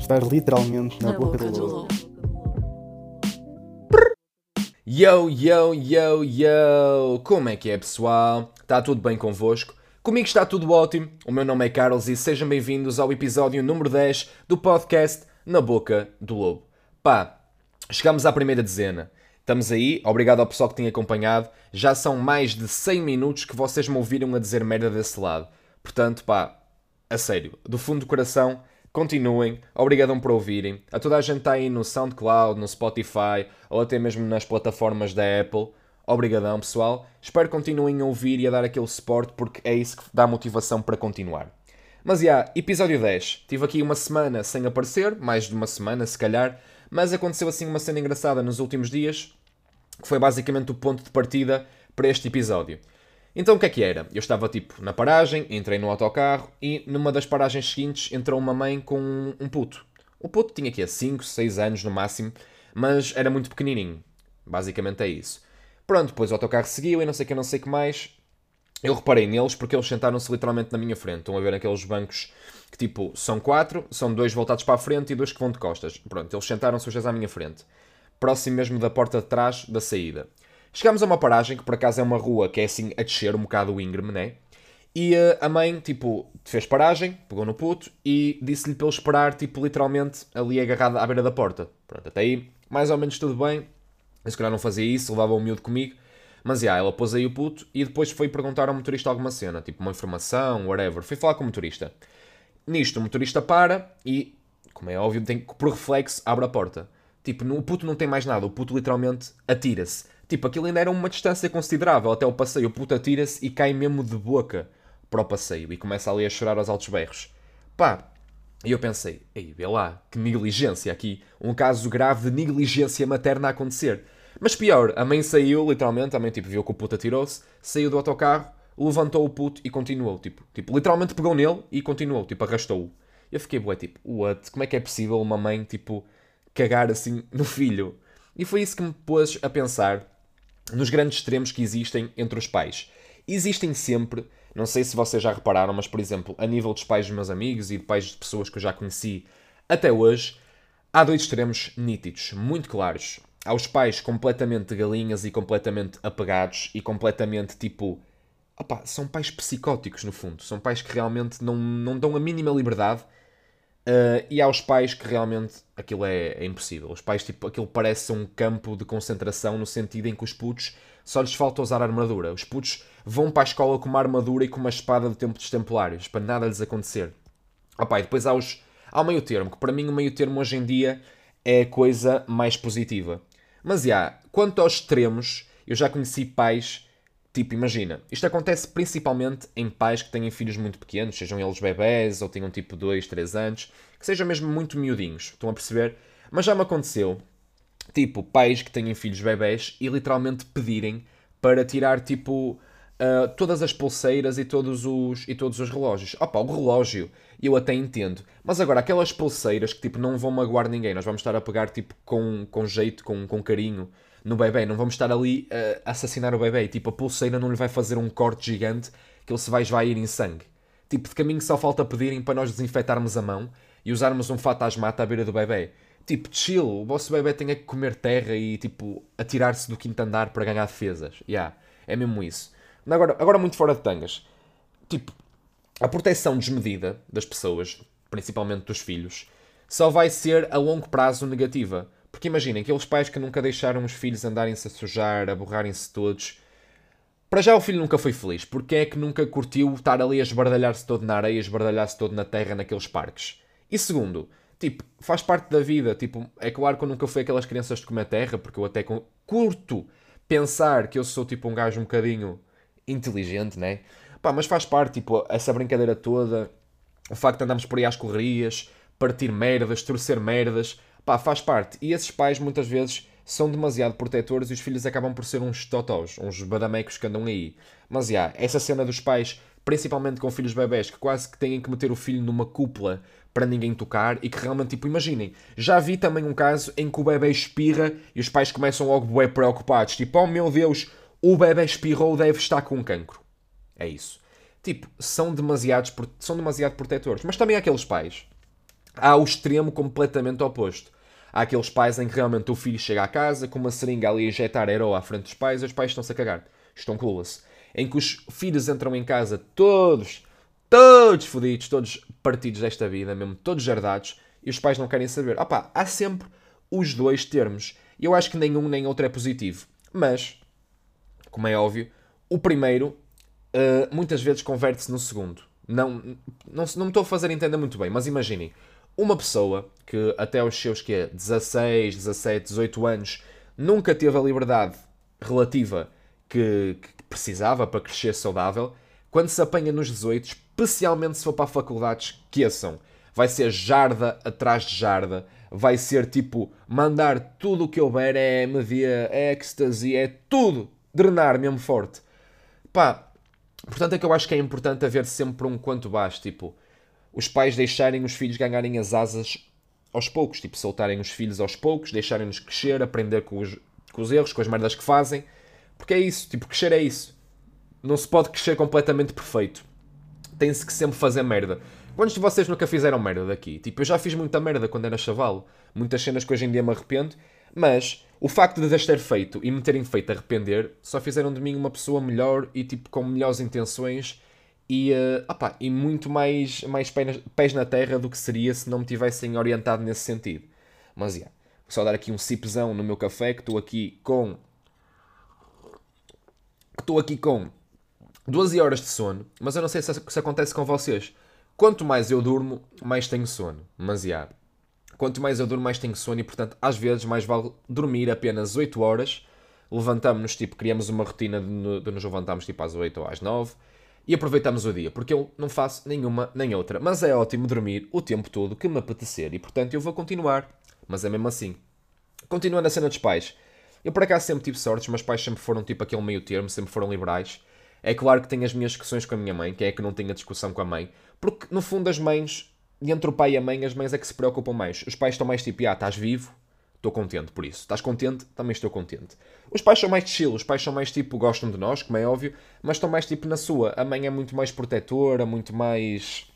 Estar literalmente na, boca, do lobo. Yo, yo, yo, yo! Como é que é, pessoal? Está tudo bem convosco? Comigo está tudo ótimo. O meu nome é Carlos e sejam bem-vindos ao episódio número 10 do podcast Na Boca do Lobo. Pá, chegamos à primeira dezena. Estamos aí, obrigado ao pessoal que tem acompanhado. Já são mais de 100 minutos que vocês me ouviram a dizer merda desse lado. Portanto, pá, a sério, do fundo do coração, continuem, obrigadão por ouvirem. A toda a gente está aí no SoundCloud, no Spotify ou até mesmo nas plataformas da Apple. Obrigadão, pessoal. Espero que continuem a ouvir e a dar aquele suporte porque é isso que dá motivação para continuar. Mas já, yeah, episódio 10. Tive aqui uma semana sem aparecer, mais de uma semana se calhar, mas aconteceu assim uma cena engraçada nos últimos dias, que foi basicamente o ponto de partida para este episódio. Então o que é que era? Eu estava tipo na paragem, entrei no autocarro e numa das paragens seguintes entrou uma mãe com um puto. O puto tinha aqui 5, 6 anos no máximo, mas era muito pequenininho. Basicamente é isso. Pronto, depois o autocarro seguiu e não sei que, não sei que mais. Eu reparei neles porque eles sentaram-se literalmente na minha frente. Estão a ver aqueles bancos que tipo são quatro, são dois voltados para a frente e dois que vão de costas. Pronto, eles sentaram-se os dois à minha frente. Próximo mesmo da porta de trás da saída. Chegámos a uma paragem, que por acaso é uma rua que é assim a descer um bocado o íngreme, né? E uh, a mãe, tipo, fez paragem, pegou no puto e disse-lhe para ele esperar, tipo, literalmente ali agarrado à beira da porta. Pronto, até aí, mais ou menos tudo bem. Eu se calhar não fazia isso, levava o miúdo comigo. Mas, já, ela pôs aí o puto e depois foi perguntar ao motorista alguma cena, tipo, uma informação, whatever. Foi falar com o motorista. Nisto, o motorista para e, como é óbvio, tem, por reflexo, abre a porta. Tipo, o puto não tem mais nada, o puto literalmente atira-se. Tipo, aquilo ainda era uma distância considerável até o passeio. O puto atira-se e cai mesmo de boca para o passeio e começa ali a chorar aos altos berros. Pá, e eu pensei, ei, vê lá, que negligência aqui. Um caso grave de negligência materna a acontecer. Mas pior, a mãe saiu, literalmente, a mãe tipo, viu que o puto atirou-se, saiu do autocarro, levantou o puto e continuou. Tipo, tipo literalmente pegou nele e continuou, tipo, arrastou-o. Eu fiquei, bué, tipo, what? Como é que é possível uma mãe, tipo, cagar assim no filho. E foi isso que me pôs a pensar nos grandes extremos que existem entre os pais. Existem sempre, não sei se vocês já repararam, mas por exemplo, a nível dos pais dos meus amigos e de pais de pessoas que eu já conheci até hoje, há dois extremos nítidos, muito claros. Há os pais completamente galinhas e completamente apegados e completamente tipo. Opa, são pais psicóticos no fundo. São pais que realmente não, não dão a mínima liberdade Uh, e aos pais que realmente aquilo é, é, impossível. Os pais, tipo, aquilo parece um campo de concentração no sentido em que os putos só lhes falta usar armadura. Os putos vão para a escola com uma armadura e com uma espada do tempo dos templários, para nada lhes acontecer. Opa, e depois há, os, há o meio termo, que para mim o meio termo hoje em dia é a coisa mais positiva. Mas, já, yeah, quanto aos extremos, eu já conheci pais Tipo, imagina, isto acontece principalmente em pais que têm filhos muito pequenos, sejam eles bebés ou tenham tipo 2, 3 anos, que sejam mesmo muito miudinhos, estão a perceber? Mas já me aconteceu, tipo, pais que têm filhos bebés e literalmente pedirem para tirar tipo uh, todas as pulseiras e todos os, e todos os relógios. Opa, o relógio eu até entendo, mas agora aquelas pulseiras que tipo não vão magoar ninguém, nós vamos estar a pegar tipo com, com jeito, com, com carinho no bebê. Não vamos estar ali a assassinar o bebê. Tipo, a pulseira não lhe vai fazer um corte gigante que ele se vai esvair em sangue. Tipo, de caminho só falta pedirem para nós desinfetarmos a mão e usarmos um fato asmata à beira do bebê. Tipo, chill, o vosso bebê tem é que comer terra e, tipo, atirar-se do quinto andar para ganhar defesas. Yeah, é mesmo isso. Agora, agora muito fora de tangas. Tipo, a proteção desmedida das pessoas, principalmente dos filhos, só vai ser a longo prazo negativa. Porque imaginem, aqueles pais que nunca deixaram os filhos andarem-se a sujar, a borrarem-se todos. Para já o filho nunca foi feliz. Porque é que nunca curtiu estar ali a esbardalhar-se todo na areia, a esbardalhar-se todo na terra naqueles parques? E segundo, tipo, faz parte da vida. Tipo, é claro que eu nunca fui aquelas crianças de comer terra, porque eu até curto pensar que eu sou tipo um gajo um bocadinho inteligente, né? Pá, mas faz parte, tipo, essa brincadeira toda, o facto de andarmos por aí às correrias, partir merdas, torcer merdas, Pá, faz parte. E esses pais muitas vezes são demasiado protetores e os filhos acabam por ser uns totós, uns badamecos que andam aí. Mas já, essa cena dos pais, principalmente com filhos bebés, que quase que têm que meter o filho numa cúpula para ninguém tocar e que realmente, tipo, imaginem, já vi também um caso em que o bebê espirra e os pais começam logo bem preocupados, tipo, oh meu Deus, o bebê espirrou, deve estar com cancro. É isso. Tipo, são demasiados, são demasiado protetores. Mas também há aqueles pais há o extremo completamente oposto. Há aqueles pais em que realmente o filho chega à casa com uma seringa ali a injetar aero à frente dos pais e os pais estão-se a cagar. Estão clueless. Em que os filhos entram em casa todos, todos fodidos, todos partidos desta vida, mesmo todos jardados, e os pais não querem saber. Opá, há sempre os dois termos. Eu acho que nenhum nem outro é positivo. Mas, como é óbvio, o primeiro uh, muitas vezes converte-se no segundo. Não, não, não me estou a fazer entender muito bem, mas imaginem, uma pessoa que até os seus que 16, 17, 18 anos nunca teve a liberdade relativa que, que precisava para crescer saudável, quando se apanha nos 18, especialmente se for para a faculdade, esqueçam. Vai ser jarda atrás de jarda. Vai ser tipo mandar tudo o que houver, é MD, é ecstasy, é tudo. Drenar mesmo forte. Pá, portanto é que eu acho que é importante haver sempre um quanto baixo. Tipo, os pais deixarem os filhos ganharem as asas aos poucos, tipo, soltarem os filhos aos poucos, deixarem-nos crescer, aprender com os, com os erros, com as merdas que fazem. Porque é isso, tipo, crescer é isso. Não se pode crescer completamente perfeito. Tem-se que sempre fazer merda. Quantos de vocês nunca fizeram merda daqui? Tipo, eu já fiz muita merda quando era chaval. Muitas cenas que hoje em dia me arrependo. Mas o facto de as ter feito e me terem feito arrepender só fizeram de mim uma pessoa melhor e tipo com melhores intenções e, uh, opa, e muito mais, mais pés na terra do que seria se não me tivessem orientado nesse sentido. Mas, yeah, vou só dar aqui um sipzão no meu café, que estou aqui com... Estou aqui com 12 horas de sono, mas eu não sei se isso acontece com vocês. Quanto mais eu durmo, mais tenho sono. Mas, yeah, quanto mais eu durmo, mais tenho sono e, portanto, às vezes mais vale dormir apenas 8 horas. Levantamos-nos, tipo, criamos uma rotina de, de nos levantarmos, tipo, às 8 ou às 9 e aproveitamos o dia, porque eu não faço nenhuma nem outra. Mas é ótimo dormir o tempo todo que me apetecer e, portanto, eu vou continuar. Mas é mesmo assim. Continuando a cena dos pais. Eu, por acaso, sempre tive sorte, os meus pais sempre foram tipo aquele meio termo, sempre foram liberais. É claro que tenho as minhas discussões com a minha mãe, quem é que não tem a discussão com a mãe, porque no fundo as mães, entre o pai e a mãe, as mães é que se preocupam mais. Os pais estão mais tipo, ah, estás vivo, Estou contente por isso. Estás contente? Também estou contente. Os pais são mais chill, os pais são mais tipo, gostam de nós, como é óbvio, mas estão mais tipo na sua. A mãe é muito mais protetora, muito mais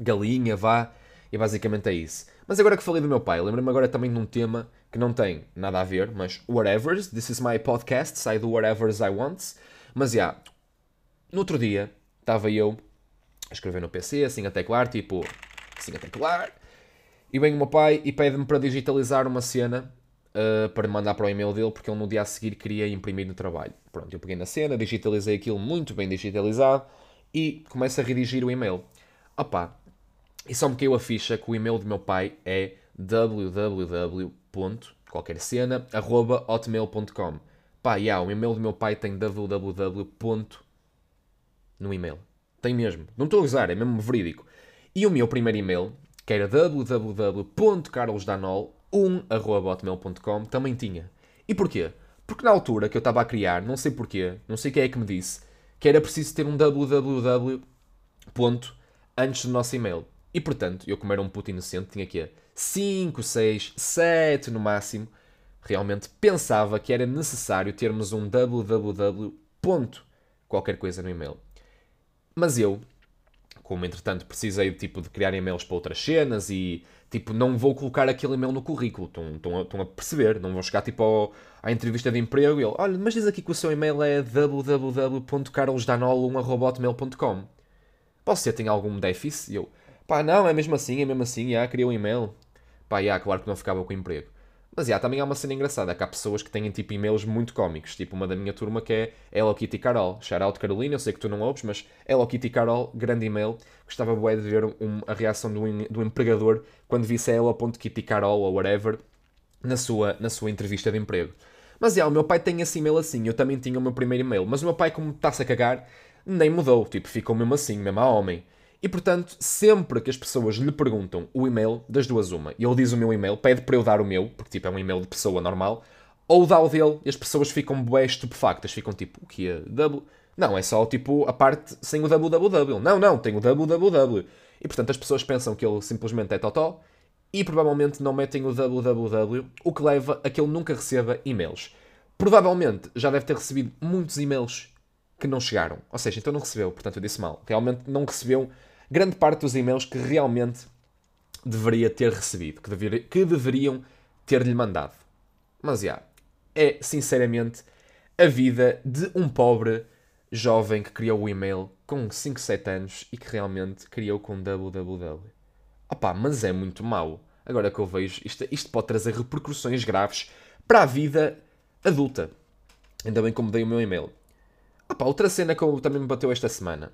galinha, vá. E basicamente é isso. Mas agora que falei do meu pai, lembro-me agora também de um tema que não tem nada a ver, mas whatever. This is my podcast, sai do whatever I want. Mas já, yeah, no outro dia, estava eu a escrever no PC, assim a teclar, tipo, assim a teclar, e vem o meu pai e pede-me para digitalizar uma cena uh, para mandar para o e-mail dele, porque ele no dia a seguir queria imprimir no trabalho. Pronto, eu peguei na cena, digitalizei aquilo muito bem digitalizado e começo a redigir o e-mail. Opa, e só me caiu a ficha que o e-mail do meu pai é www. qualquer cena, arroba hotmail.com. Pá, yeah, o e-mail do meu pai tem www. no e-mail. Tem mesmo. Não estou a usar, é mesmo verídico. E o meu primeiro e-mail que era www.carlosdanol1.com, também tinha. E porquê? Porque na altura que eu estava a criar, não sei porquê, não sei quem é que me disse, que era preciso ter um www. antes do nosso e-mail. E portanto, eu como era um puto inocente, tinha aqui 5, 6, 7 no máximo, realmente pensava que era necessário termos um www. qualquer coisa no e-mail. Mas eu, como entretanto precisei tipo, de criar e-mails para outras cenas e tipo, não vou colocar aquele e-mail no currículo. Estão, a perceber, não vou chegar tipo ao, à entrevista de emprego e ele, olha, mas diz aqui que o seu e-mail é www.carlosdanol.com. Você tem algum déficit? E eu, pá, não, é mesmo assim, é mesmo assim, já, criei um e-mail. Pá, já, claro que não ficava com emprego. Mas já, também há uma cena engraçada, é que há pessoas que têm tipo e-mails muito cómicos, tipo uma da minha turma que é Hello Kitty Carol. Shout out Carolina, eu sei que tu não ouves, mas Hello Kitty Carol, grande e-mail. Gostava bué de ver um, a reação do, do empregador quando visse Hello.Kitty Carol ou whatever na sua, na sua entrevista de emprego. Mas já, o meu pai tem esse e-mail assim, eu também tinha o meu primeiro e-mail, mas o meu pai, como está-se a cagar, nem mudou, tipo, ficou mesmo assim, mesmo a homem. E portanto, sempre que as pessoas lhe perguntam o e-mail, das duas uma, e ele diz o meu e-mail, pede para eu dar o meu, porque tipo é um e-mail de pessoa normal, ou dá o dele e as pessoas ficam bué estupefactas, ficam tipo, o que é? W? Não, é só tipo a parte sem o www. Não, não, tem o www. E portanto as pessoas pensam que ele simplesmente é totó e provavelmente não metem o www, o que leva a que ele nunca receba e-mails. Provavelmente já deve ter recebido muitos e-mails que não chegaram. Ou seja, então não recebeu, portanto eu disse mal. Realmente não recebeu grande parte dos e-mails que realmente deveria ter recebido, que, deveria, que deveriam ter-lhe mandado. Mas, já, yeah, é sinceramente a vida de um pobre jovem que criou o e-mail com 5, 7 anos e que realmente criou com www. Opá, mas é muito mau. Agora que eu vejo, isto, isto pode trazer repercussões graves para a vida adulta. Ainda bem eu dei o meu e-mail. Opá, outra cena que eu, também me bateu esta semana.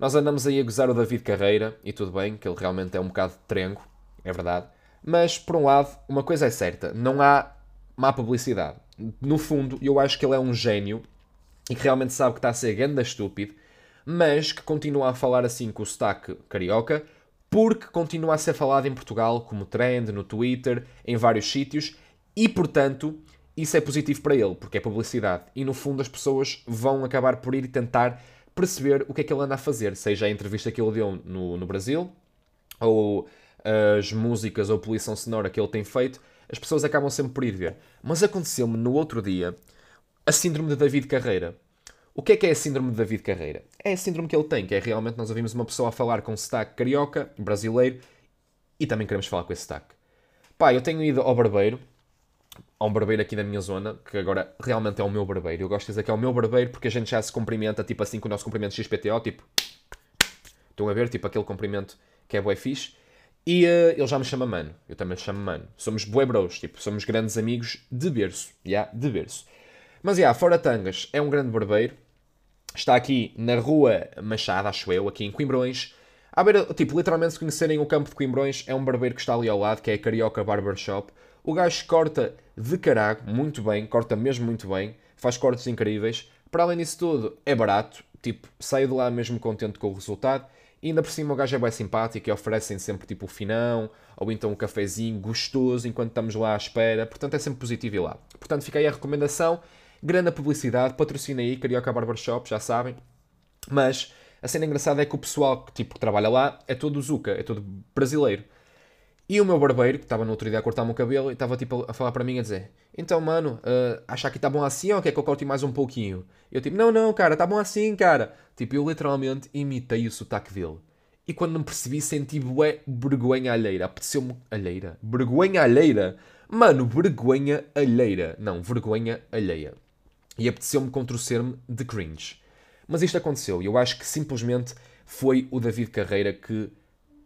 Nós andamos aí a gozar o David Carreira, e tudo bem, que ele realmente é um bocado de trengo, é verdade. Mas, por um lado, uma coisa é certa, não há má publicidade. No fundo, eu acho que ele é um gênio e que realmente sabe que está a ser ganda estúpido, mas que continua a falar assim com o sotaque carioca, porque continua a ser falado em Portugal como trend, no Twitter, em vários sítios, e portanto isso é positivo para ele, porque é publicidade. E no fundo as pessoas vão acabar por ir tentar perceber o que é que ele anda a fazer, seja a entrevista que ele deu no, no Brasil, ou as músicas ou poluição sonora que ele tem feito, as pessoas acabam sempre por ir ver. Mas aconteceu-me no outro dia a síndrome de David Carreira. O que é que é a síndrome de David Carreira? É a síndrome que ele tem, que é realmente nós ouvimos uma pessoa a falar com sotaque carioca, brasileiro, e também queremos falar com esse sotaque. Pá, eu tenho ido ao barbeiro, a um barbeiro aqui da minha zona, que agora realmente é o meu barbeiro. Eu gosto de dizer que é o meu barbeiro porque a gente já se cumprimenta, tipo assim, com o nosso cumprimento XPTO, tipo... Estão a ver? Tipo aquele cumprimento que é bué fixe. E uh, ele já me chama mano. Eu também me chamo mano. Somos bué bros, tipo, somos grandes amigos de berço. Já, yeah, de berço. Mas, já, yeah, fora Tangas, é um grande barbeiro. Está aqui na Rua Machado, acho eu, aqui em Coimbrões. À beira, tipo, literalmente, se conhecerem o campo de Coimbrões, é um barbeiro que está ali ao lado, que é a Carioca Barbershop. O gajo corta de carago, muito bem, corta mesmo muito bem, faz cortes incríveis. Para além disso tudo, é barato, tipo, saio de lá mesmo contente com o resultado. E ainda por cima o gajo é bem simpático e oferecem sempre tipo o finão ou então um cafezinho gostoso enquanto estamos lá à espera. Portanto é sempre positivo ir lá. Portanto fica aí a recomendação. Grande publicidade, patrocina aí Carioca Barbershop, já sabem. Mas a cena engraçada é que o pessoal que, tipo, que trabalha lá é todo Zuka, é todo brasileiro. E o meu barbeiro, que estava no outro dia a cortar-me o cabelo, e estava tipo a falar para mim a dizer: Então, mano, uh, acha que está bom assim ou quer que eu corte mais um pouquinho? Eu tipo: Não, não, cara, está bom assim, cara. Tipo, eu literalmente imitei o sotaque dele. E quando me percebi, senti bué vergonha alheira. Apeteceu-me. Alheira? Vergonha alheira? Mano, vergonha alheira. Não, vergonha alheia. E apeteceu-me contorcer-me de cringe. Mas isto aconteceu e eu acho que simplesmente foi o David Carreira que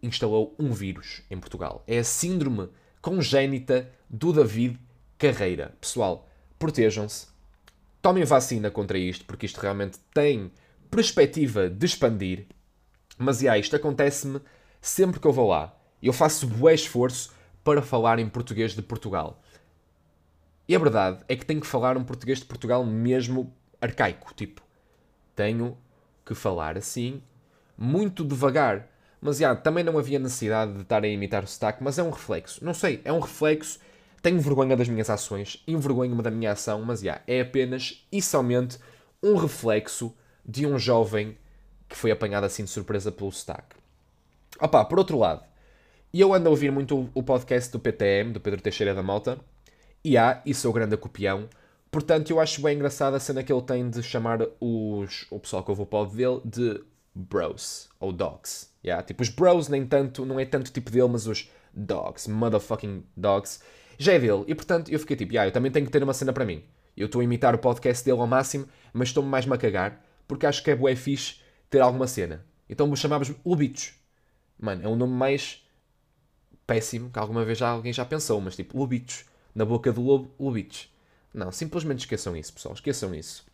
instalou um vírus em Portugal. É a síndrome congénita do David Carreira. Pessoal, protejam-se, tomem vacina contra isto, porque isto realmente tem perspectiva de expandir. Mas, yeah, isto acontece-me sempre que eu vou lá. Eu faço bué esforço para falar em português de Portugal. E a verdade é que tenho que falar um português de Portugal mesmo arcaico. Tipo, tenho que falar assim, muito devagar. Mas já, também não havia necessidade de estar a imitar o sotaque, mas é um reflexo. Não sei, é um reflexo. Tenho vergonha das minhas ações, envergonho-me da minha ação, mas já, é apenas e somente um reflexo de um jovem que foi apanhado assim de surpresa pelo sotaque. Opa, por outro lado, eu ando a ouvir muito o podcast do PTM, do Pedro Teixeira da Malta, e há, e sou grande copião, portanto eu acho bem engraçada a cena que ele tem de chamar os, o pessoal que ouve o pod dele de bros, ou dogs. Yeah? Tipo, os bros nem tanto, não é tanto tipo dele, mas os dogs, motherfucking dogs, já é dele. E portanto eu fiquei tipo, yeah, eu também tenho que ter uma cena para mim. Eu estou a imitar o podcast dele ao máximo, mas estou-me mais a cagar, porque acho que é bué fixe ter alguma cena. Então me chamavas Lubitos. Mano, é um nome mais péssimo que alguma vez já, alguém já pensou, mas tipo, Lubitos. Na boca do lobo, Lubitos. Não, simplesmente esqueçam isso, pessoal. Esqueçam isso.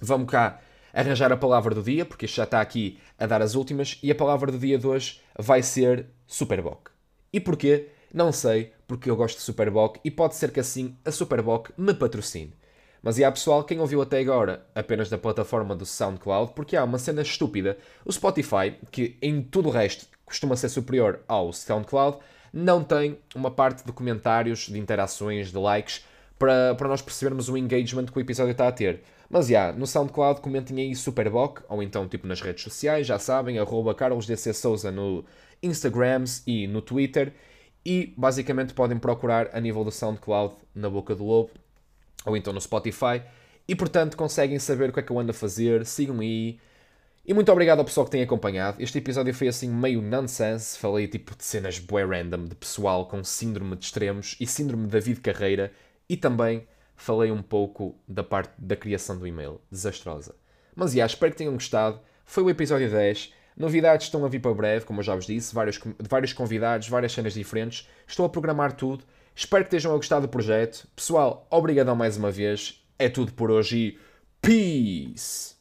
Vamos cá arranjar a palavra do dia, porque isto já está aqui a dar as últimas, e a palavra do dia de hoje vai ser Superboc. E porquê? Não sei, porque eu gosto de Superboc e pode ser que assim a Superboc me patrocine. Mas e há pessoal, quem ouviu até agora apenas da plataforma do SoundCloud, porque há uma cena estúpida. O Spotify, que em tudo o resto costuma ser superior ao SoundCloud, não tem uma parte de comentários, de interações, de likes, para, para nós percebermos o engagement que o episódio está a ter. Mas já, yeah, no SoundCloud comentem aí Superboc, ou então tipo nas redes sociais, já sabem, arroba carlosdcsouza no Instagrams e no Twitter. E basicamente podem procurar a nível do SoundCloud na boca do lobo, ou então no Spotify. E portanto conseguem saber o que é que eu ando a fazer, sigam aí. E muito obrigado ao pessoal que tem acompanhado. Este episódio foi assim meio nonsense. Falei tipo de cenas bué random, de pessoal com síndrome de extremos e síndrome de David Carreira. E também falei um pouco da parte da criação do e-mail. Desastrosa. Mas, já, espero que tenham gostado. Foi o episódio 10. Novidades estão a vir para breve, como eu já vos disse. Vários, vários convidados, várias cenas diferentes. Estou a programar tudo. Espero que estejam a gostar do projeto. Pessoal, obrigadão mais uma vez. É tudo por hoje e peace!